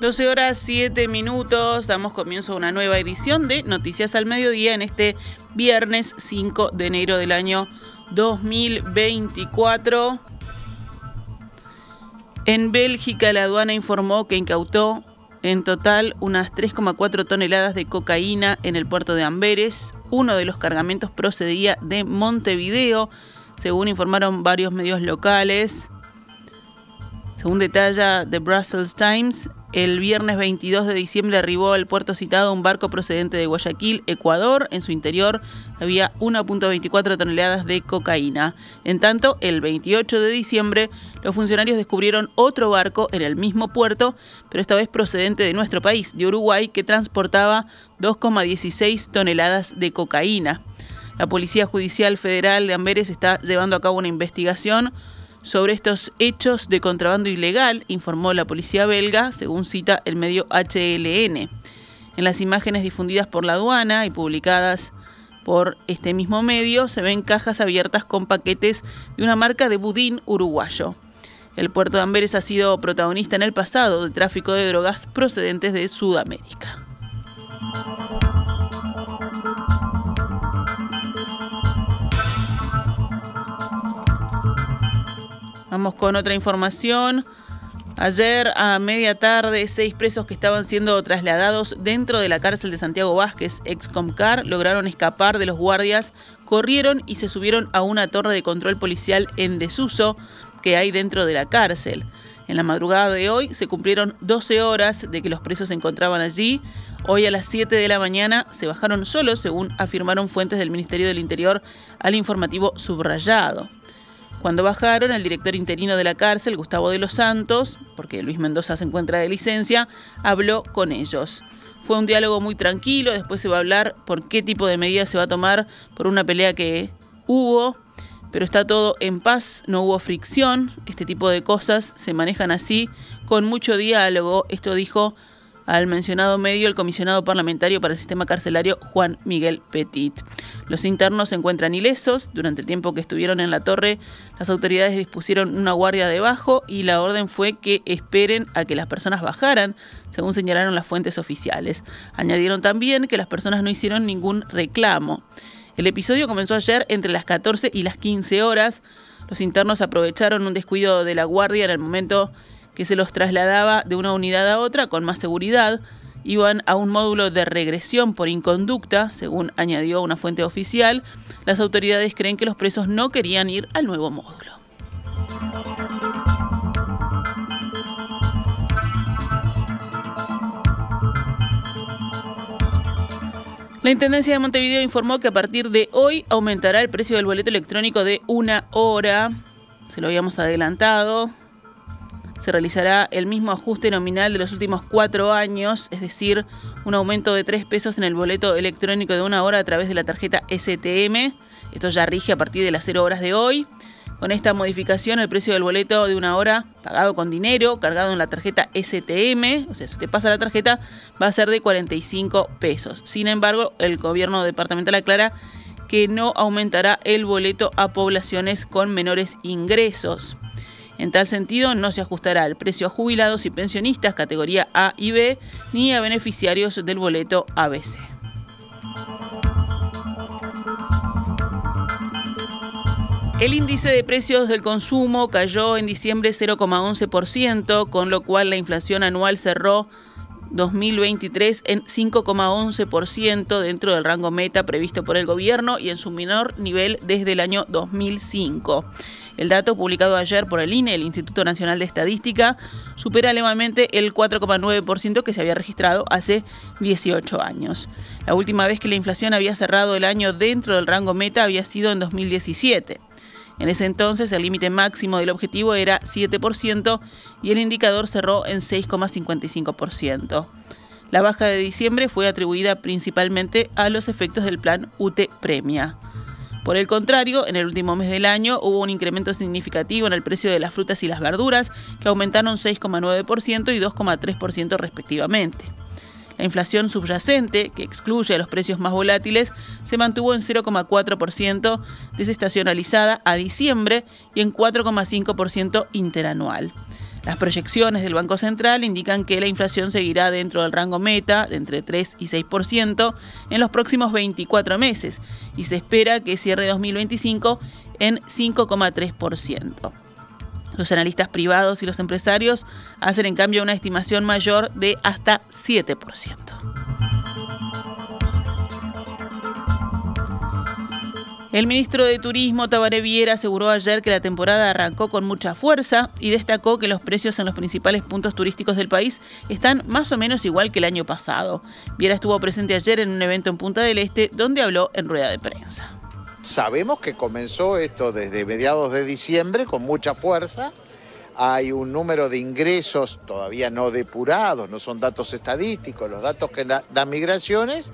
12 horas 7 minutos, damos comienzo a una nueva edición de Noticias al Mediodía en este viernes 5 de enero del año 2024. En Bélgica la aduana informó que incautó en total unas 3,4 toneladas de cocaína en el puerto de Amberes. Uno de los cargamentos procedía de Montevideo, según informaron varios medios locales. Según detalla The Brussels Times, el viernes 22 de diciembre arribó al puerto citado un barco procedente de Guayaquil, Ecuador. En su interior había 1.24 toneladas de cocaína. En tanto, el 28 de diciembre, los funcionarios descubrieron otro barco en el mismo puerto, pero esta vez procedente de nuestro país, de Uruguay, que transportaba 2,16 toneladas de cocaína. La Policía Judicial Federal de Amberes está llevando a cabo una investigación sobre estos hechos de contrabando ilegal, informó la policía belga, según cita el medio HLN. En las imágenes difundidas por la aduana y publicadas por este mismo medio se ven cajas abiertas con paquetes de una marca de budín uruguayo. El puerto de Amberes ha sido protagonista en el pasado de tráfico de drogas procedentes de Sudamérica. Vamos con otra información. Ayer a media tarde, seis presos que estaban siendo trasladados dentro de la cárcel de Santiago Vázquez, ex Comcar, lograron escapar de los guardias, corrieron y se subieron a una torre de control policial en desuso que hay dentro de la cárcel. En la madrugada de hoy se cumplieron 12 horas de que los presos se encontraban allí. Hoy a las 7 de la mañana se bajaron solos, según afirmaron fuentes del Ministerio del Interior al informativo subrayado. Cuando bajaron, el director interino de la cárcel, Gustavo de los Santos, porque Luis Mendoza se encuentra de licencia, habló con ellos. Fue un diálogo muy tranquilo, después se va a hablar por qué tipo de medidas se va a tomar por una pelea que hubo, pero está todo en paz, no hubo fricción, este tipo de cosas se manejan así, con mucho diálogo, esto dijo al mencionado medio el comisionado parlamentario para el sistema carcelario Juan Miguel Petit. Los internos se encuentran ilesos. Durante el tiempo que estuvieron en la torre, las autoridades dispusieron una guardia debajo y la orden fue que esperen a que las personas bajaran, según señalaron las fuentes oficiales. Añadieron también que las personas no hicieron ningún reclamo. El episodio comenzó ayer entre las 14 y las 15 horas. Los internos aprovecharon un descuido de la guardia en el momento que se los trasladaba de una unidad a otra con más seguridad. Iban a un módulo de regresión por inconducta, según añadió una fuente oficial. Las autoridades creen que los presos no querían ir al nuevo módulo. La Intendencia de Montevideo informó que a partir de hoy aumentará el precio del boleto electrónico de una hora. Se lo habíamos adelantado se realizará el mismo ajuste nominal de los últimos cuatro años, es decir, un aumento de tres pesos en el boleto electrónico de una hora a través de la tarjeta STM. Esto ya rige a partir de las cero horas de hoy. Con esta modificación, el precio del boleto de una hora pagado con dinero, cargado en la tarjeta STM, o sea, si te pasa la tarjeta, va a ser de 45 pesos. Sin embargo, el gobierno departamental aclara que no aumentará el boleto a poblaciones con menores ingresos. En tal sentido, no se ajustará el precio a jubilados y pensionistas categoría A y B ni a beneficiarios del boleto ABC. El índice de precios del consumo cayó en diciembre 0,11%, con lo cual la inflación anual cerró 2023 en 5,11% dentro del rango meta previsto por el gobierno y en su menor nivel desde el año 2005. El dato publicado ayer por el INE, el Instituto Nacional de Estadística, supera levemente el 4,9% que se había registrado hace 18 años. La última vez que la inflación había cerrado el año dentro del rango meta había sido en 2017. En ese entonces el límite máximo del objetivo era 7% y el indicador cerró en 6,55%. La baja de diciembre fue atribuida principalmente a los efectos del plan UTE Premia. Por el contrario, en el último mes del año hubo un incremento significativo en el precio de las frutas y las verduras, que aumentaron 6,9% y 2,3% respectivamente. La inflación subyacente, que excluye a los precios más volátiles, se mantuvo en 0,4% desestacionalizada a diciembre y en 4,5% interanual. Las proyecciones del Banco Central indican que la inflación seguirá dentro del rango meta de entre 3 y 6% en los próximos 24 meses y se espera que cierre 2025 en 5,3%. Los analistas privados y los empresarios hacen en cambio una estimación mayor de hasta 7%. El ministro de Turismo, Tabaré Viera, aseguró ayer que la temporada arrancó con mucha fuerza y destacó que los precios en los principales puntos turísticos del país están más o menos igual que el año pasado. Viera estuvo presente ayer en un evento en Punta del Este donde habló en rueda de prensa. Sabemos que comenzó esto desde mediados de diciembre con mucha fuerza. Hay un número de ingresos todavía no depurados, no son datos estadísticos, los datos que dan migraciones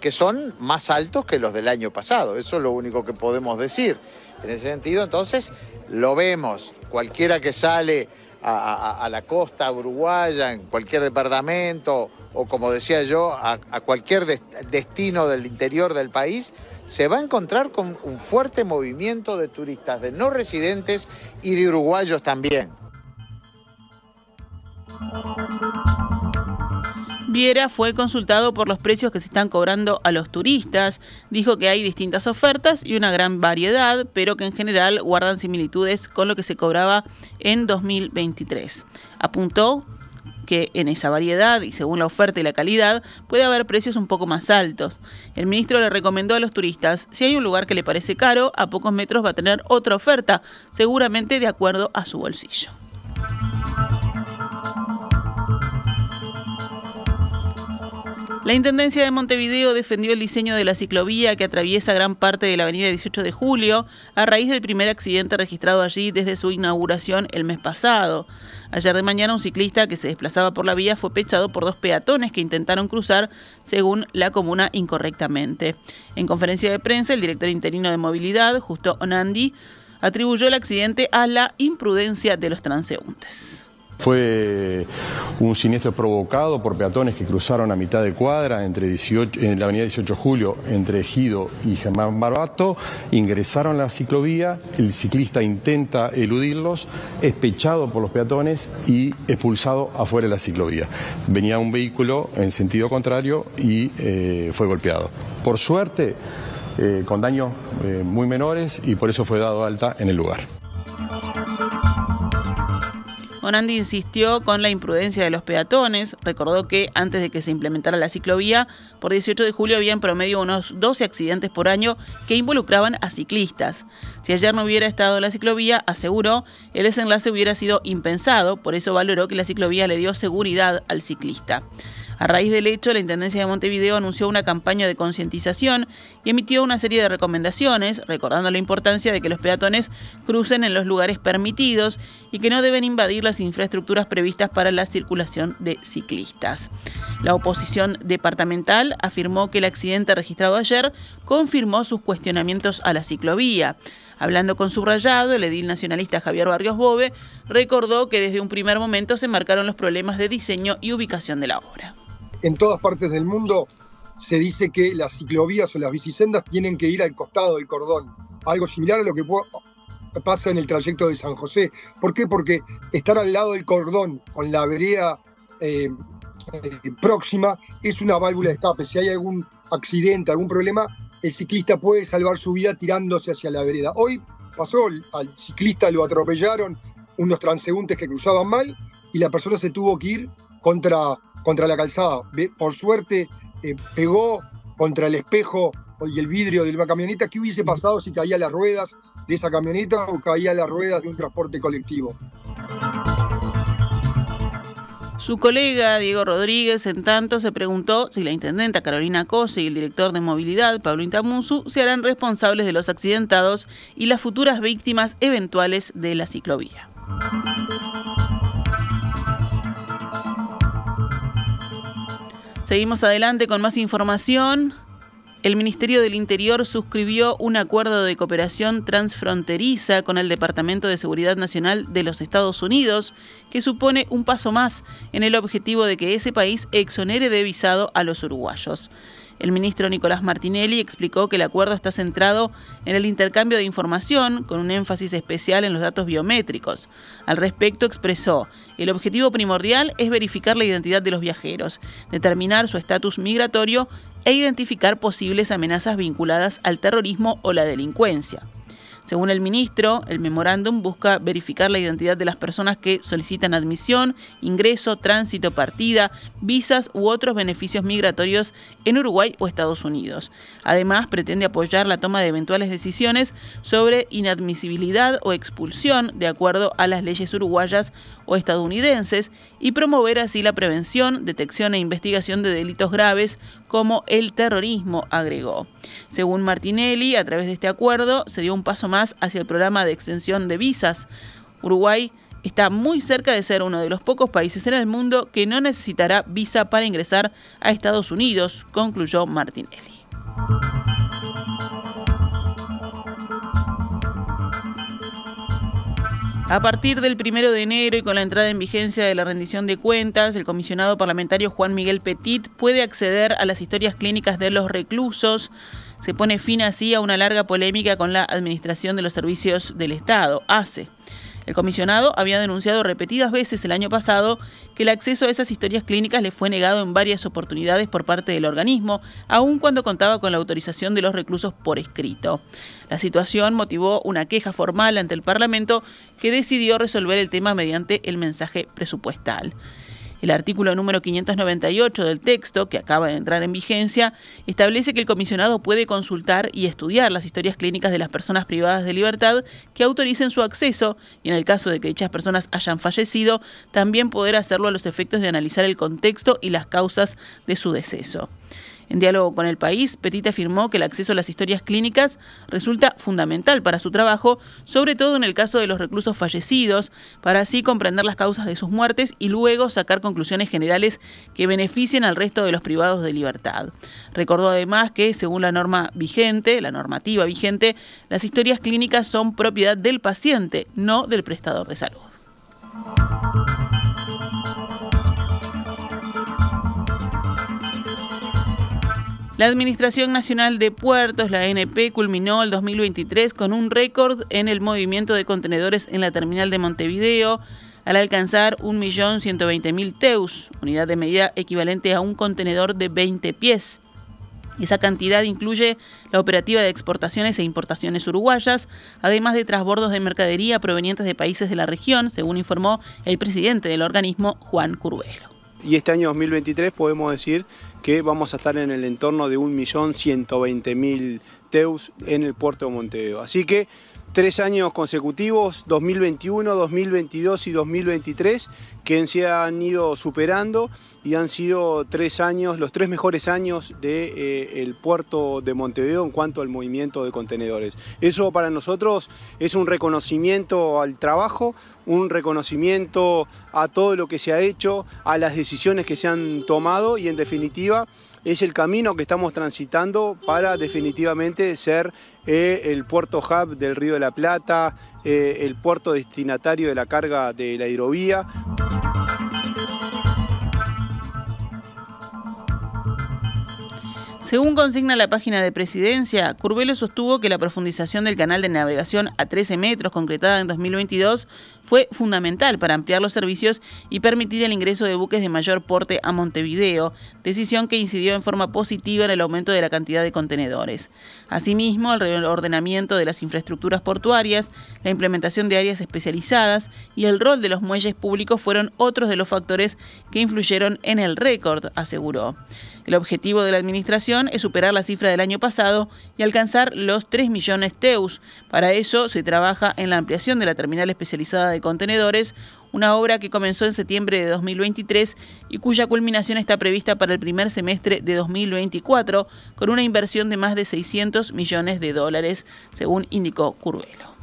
que son más altos que los del año pasado. Eso es lo único que podemos decir. En ese sentido, entonces, lo vemos. Cualquiera que sale a, la costa uruguaya, en cualquier departamento, o como decía yo, a, cualquier destino del interior del país, se va a encontrar con un fuerte movimiento de turistas, de no residentes y de uruguayos también. Viera fue consultado por los precios que se están cobrando a los turistas. Dijo que hay distintas ofertas y una gran variedad, pero que en general guardan similitudes con lo que se cobraba en 2023. Apuntó que en esa variedad y según la oferta y la calidad puede haber precios un poco más altos. El ministro le recomendó a los turistas, si hay un lugar que le parece caro, a pocos metros va a tener otra oferta, seguramente de acuerdo a su bolsillo. La Intendencia de Montevideo defendió el diseño de la ciclovía que atraviesa gran parte de la avenida 18 de Julio a raíz del primer accidente registrado allí desde su inauguración el mes pasado. Ayer de mañana un ciclista que se desplazaba por la vía fue pechado por dos peatones que intentaron cruzar según la comuna incorrectamente. En conferencia de prensa, el director interino de movilidad, Justo Onandi, atribuyó el accidente a la imprudencia de los transeúntes. Fue un siniestro provocado por peatones que cruzaron a mitad de cuadra entre 18, en la avenida 18 de Julio entre Ejido y Germán Barbato, ingresaron a la ciclovía, el ciclista intenta eludirlos, es pechado por los peatones y expulsado afuera de la ciclovía. Venía un vehículo en sentido contrario y eh, fue golpeado. Por suerte, eh, con daños eh, muy menores y por eso fue dado alta en el lugar. Onandi insistió con la imprudencia de los peatones, recordó que antes de que se implementara la ciclovía, por 18 de julio había en promedio unos 12 accidentes por año que involucraban a ciclistas. Si ayer no hubiera estado la ciclovía, aseguró, el desenlace hubiera sido impensado, por eso valoró que la ciclovía le dio seguridad al ciclista. A raíz del hecho, la Intendencia de Montevideo anunció una campaña de concientización y emitió una serie de recomendaciones, recordando la importancia de que los peatones crucen en los lugares permitidos y que no deben invadir las infraestructuras previstas para la circulación de ciclistas. La oposición departamental afirmó que el accidente registrado ayer confirmó sus cuestionamientos a la ciclovía. Hablando con subrayado, el edil nacionalista Javier Barrios Bove recordó que desde un primer momento se marcaron los problemas de diseño y ubicación de la obra en todas partes del mundo se dice que las ciclovías o las bicisendas tienen que ir al costado del cordón. Algo similar a lo que pasa en el trayecto de San José. ¿Por qué? Porque estar al lado del cordón con la vereda eh, eh, próxima es una válvula de escape. Si hay algún accidente, algún problema, el ciclista puede salvar su vida tirándose hacia la vereda. Hoy pasó, al ciclista lo atropellaron unos transeúntes que cruzaban mal y la persona se tuvo que ir contra contra la calzada. Por suerte eh, pegó contra el espejo y el vidrio de la camioneta. ¿Qué hubiese pasado si caía las ruedas de esa camioneta o caía las ruedas de un transporte colectivo? Su colega Diego Rodríguez, en tanto, se preguntó si la intendenta Carolina Cose y el director de movilidad, Pablo Intamusu, se harán responsables de los accidentados y las futuras víctimas eventuales de la ciclovía. Seguimos adelante con más información. el Ministerio del Interior suscribió un acuerdo de cooperación transfronteriza con el Departamento de Seguridad Nacional de los Estados Unidos, que supone un paso más en el objetivo de que ese país exonere de visado a los uruguayos. El ministro Nicolás Martinelli explicó que el acuerdo está centrado en el intercambio de información, con un énfasis especial en los datos biométricos. Al respecto expresó, el objetivo primordial es verificar la identidad de los viajeros, determinar su estatus migratorio e identificar posibles amenazas vinculadas al terrorismo o la delincuencia. Según el ministro, el memorándum busca verificar la identidad de las personas que solicitan admisión, ingreso, tránsito, partida, visas u otros beneficios migratorios en Uruguay o Estados Unidos. Además, pretende apoyar la toma de eventuales decisiones sobre inadmisibilidad o expulsión de acuerdo a las leyes uruguayas o estadounidenses y promover así la prevención, detección e investigación de delitos graves como el terrorismo, agregó. Según Martinelli, a través de este acuerdo se dio un paso más hacia el programa de extensión de visas. Uruguay está muy cerca de ser uno de los pocos países en el mundo que no necesitará visa para ingresar a Estados Unidos, concluyó Martinelli. A partir del primero de enero y con la entrada en vigencia de la rendición de cuentas, el comisionado parlamentario Juan Miguel Petit puede acceder a las historias clínicas de los reclusos. Se pone fin así a una larga polémica con la Administración de los Servicios del Estado, ACE. El comisionado había denunciado repetidas veces el año pasado que el acceso a esas historias clínicas le fue negado en varias oportunidades por parte del organismo, aun cuando contaba con la autorización de los reclusos por escrito. La situación motivó una queja formal ante el Parlamento que decidió resolver el tema mediante el mensaje presupuestal. El artículo número 598 del texto, que acaba de entrar en vigencia, establece que el comisionado puede consultar y estudiar las historias clínicas de las personas privadas de libertad que autoricen su acceso y en el caso de que dichas personas hayan fallecido, también poder hacerlo a los efectos de analizar el contexto y las causas de su deceso. En diálogo con el país, Petit afirmó que el acceso a las historias clínicas resulta fundamental para su trabajo, sobre todo en el caso de los reclusos fallecidos, para así comprender las causas de sus muertes y luego sacar conclusiones generales que beneficien al resto de los privados de libertad. Recordó además que, según la norma vigente, la normativa vigente, las historias clínicas son propiedad del paciente, no del prestador de salud. La Administración Nacional de Puertos, la ANP, culminó el 2023 con un récord en el movimiento de contenedores en la terminal de Montevideo, al alcanzar 1.120.000 teus, unidad de medida equivalente a un contenedor de 20 pies. Esa cantidad incluye la operativa de exportaciones e importaciones uruguayas, además de transbordos de mercadería provenientes de países de la región, según informó el presidente del organismo, Juan Curvelo. Y este año 2023 podemos decir que vamos a estar en el entorno de 1.120.000 teus en el puerto de Montevideo. Así que tres años consecutivos, 2021, 2022 y 2023, que se han ido superando y han sido tres años, los tres mejores años del de, eh, puerto de Montevideo en cuanto al movimiento de contenedores. Eso para nosotros es un reconocimiento al trabajo, un reconocimiento a todo lo que se ha hecho, a las decisiones que se han tomado y en definitiva es el camino que estamos transitando para definitivamente ser eh, el puerto hub del Río de la Plata, eh, el puerto destinatario de la carga de la hidrovía. Según consigna la página de presidencia, Curbelo sostuvo que la profundización del canal de navegación a 13 metros concretada en 2022 fue fundamental para ampliar los servicios y permitir el ingreso de buques de mayor porte a Montevideo, decisión que incidió en forma positiva en el aumento de la cantidad de contenedores. Asimismo, el reordenamiento de las infraestructuras portuarias, la implementación de áreas especializadas y el rol de los muelles públicos fueron otros de los factores que influyeron en el récord, aseguró. El objetivo de la Administración es superar la cifra del año pasado y alcanzar los 3 millones TEUS. Para eso se trabaja en la ampliación de la terminal especializada de contenedores, una obra que comenzó en septiembre de 2023 y cuya culminación está prevista para el primer semestre de 2024, con una inversión de más de 600 millones de dólares, según indicó Curvelo.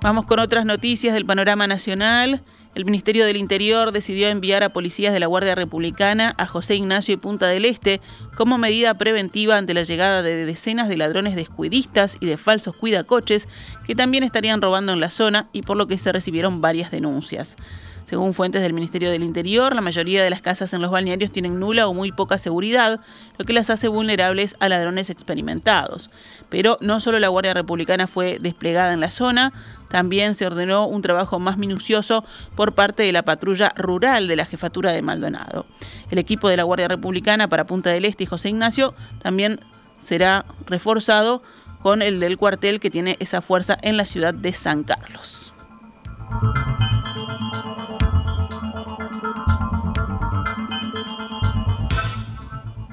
Vamos con otras noticias del panorama nacional. El Ministerio del Interior decidió enviar a policías de la Guardia Republicana a José Ignacio y Punta del Este como medida preventiva ante la llegada de decenas de ladrones descuidistas y de falsos cuidacoches que también estarían robando en la zona y por lo que se recibieron varias denuncias. Según fuentes del Ministerio del Interior, la mayoría de las casas en los balnearios tienen nula o muy poca seguridad, lo que las hace vulnerables a ladrones experimentados. Pero no solo la Guardia Republicana fue desplegada en la zona, también se ordenó un trabajo más minucioso por parte de la patrulla rural de la jefatura de Maldonado. El equipo de la Guardia Republicana para Punta del Este y José Ignacio también será reforzado con el del cuartel que tiene esa fuerza en la ciudad de San Carlos.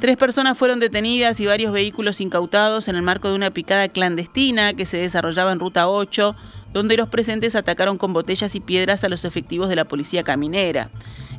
Tres personas fueron detenidas y varios vehículos incautados en el marco de una picada clandestina que se desarrollaba en Ruta 8, donde los presentes atacaron con botellas y piedras a los efectivos de la policía caminera.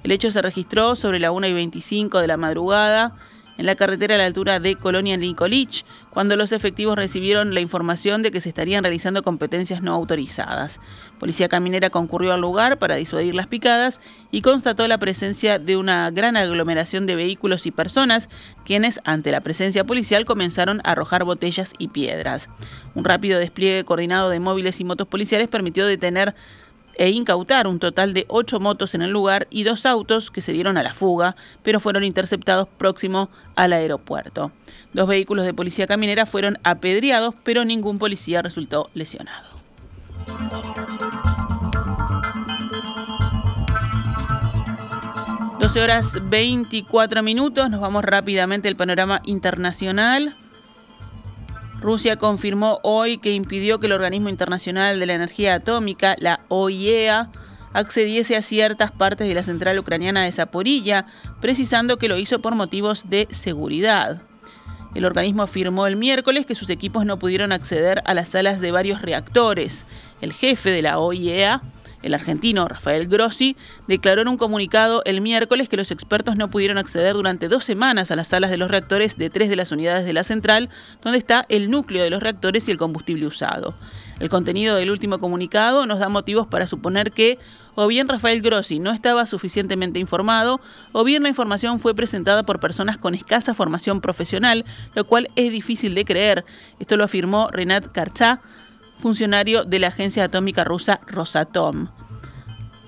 El hecho se registró sobre la 1 y 25 de la madrugada en la carretera a la altura de Colonia Nicolich, cuando los efectivos recibieron la información de que se estarían realizando competencias no autorizadas. Policía Caminera concurrió al lugar para disuadir las picadas y constató la presencia de una gran aglomeración de vehículos y personas, quienes, ante la presencia policial, comenzaron a arrojar botellas y piedras. Un rápido despliegue coordinado de móviles y motos policiales permitió detener e incautar un total de ocho motos en el lugar y dos autos que se dieron a la fuga, pero fueron interceptados próximo al aeropuerto. Dos vehículos de policía caminera fueron apedreados, pero ningún policía resultó lesionado. Horas 24 minutos, nos vamos rápidamente al panorama internacional. Rusia confirmó hoy que impidió que el Organismo Internacional de la Energía Atómica, la OIEA, accediese a ciertas partes de la central ucraniana de Zaporilla, precisando que lo hizo por motivos de seguridad. El organismo afirmó el miércoles que sus equipos no pudieron acceder a las salas de varios reactores. El jefe de la OIEA, el argentino Rafael Grossi declaró en un comunicado el miércoles que los expertos no pudieron acceder durante dos semanas a las salas de los reactores de tres de las unidades de la central, donde está el núcleo de los reactores y el combustible usado. El contenido del último comunicado nos da motivos para suponer que o bien Rafael Grossi no estaba suficientemente informado, o bien la información fue presentada por personas con escasa formación profesional, lo cual es difícil de creer. Esto lo afirmó Renat Karchá, funcionario de la agencia atómica rusa Rosatom.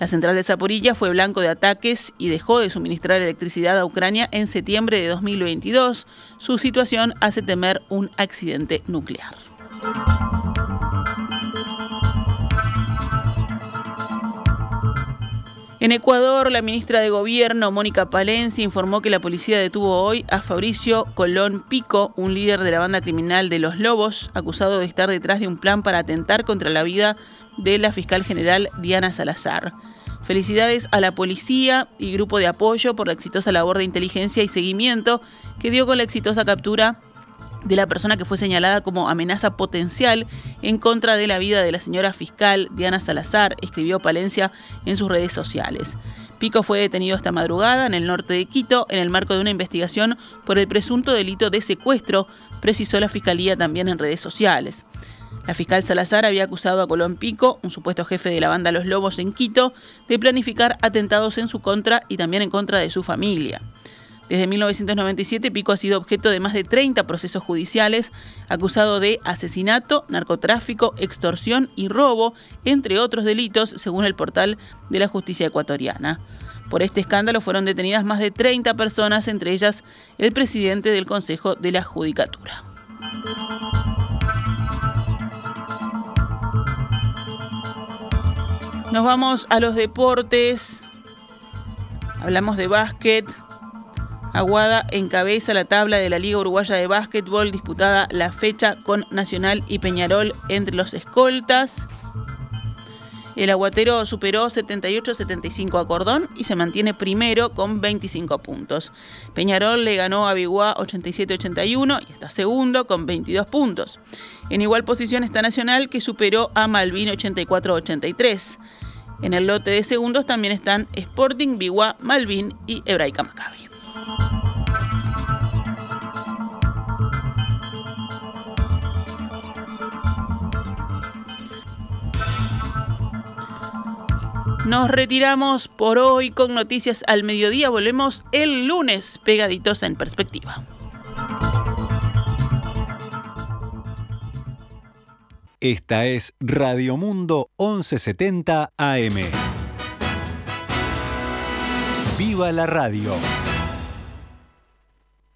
La central de Zaporilla fue blanco de ataques y dejó de suministrar electricidad a Ucrania en septiembre de 2022. Su situación hace temer un accidente nuclear. En Ecuador, la ministra de Gobierno, Mónica Palencia, informó que la policía detuvo hoy a Fabricio Colón Pico, un líder de la banda criminal de Los Lobos, acusado de estar detrás de un plan para atentar contra la vida de la fiscal general Diana Salazar. Felicidades a la policía y grupo de apoyo por la exitosa labor de inteligencia y seguimiento que dio con la exitosa captura de la persona que fue señalada como amenaza potencial en contra de la vida de la señora fiscal Diana Salazar, escribió Palencia en sus redes sociales. Pico fue detenido esta madrugada en el norte de Quito en el marco de una investigación por el presunto delito de secuestro, precisó la fiscalía también en redes sociales. La fiscal Salazar había acusado a Colón Pico, un supuesto jefe de la banda Los Lobos en Quito, de planificar atentados en su contra y también en contra de su familia. Desde 1997, Pico ha sido objeto de más de 30 procesos judiciales, acusado de asesinato, narcotráfico, extorsión y robo, entre otros delitos, según el portal de la justicia ecuatoriana. Por este escándalo fueron detenidas más de 30 personas, entre ellas el presidente del Consejo de la Judicatura. Nos vamos a los deportes. Hablamos de básquet. Aguada encabeza la tabla de la Liga Uruguaya de Básquetbol disputada la fecha con Nacional y Peñarol entre los escoltas. El aguatero superó 78-75 a Cordón y se mantiene primero con 25 puntos. Peñarol le ganó a Biguá 87-81 y está segundo con 22 puntos. En igual posición está Nacional que superó a Malvin 84-83. En el lote de segundos también están Sporting, Biguá, Malvin y Hebraica Maccabi. Nos retiramos por hoy con noticias al mediodía. Volvemos el lunes pegaditos en perspectiva. Esta es Radio Mundo 1170 AM. ¡Viva la radio!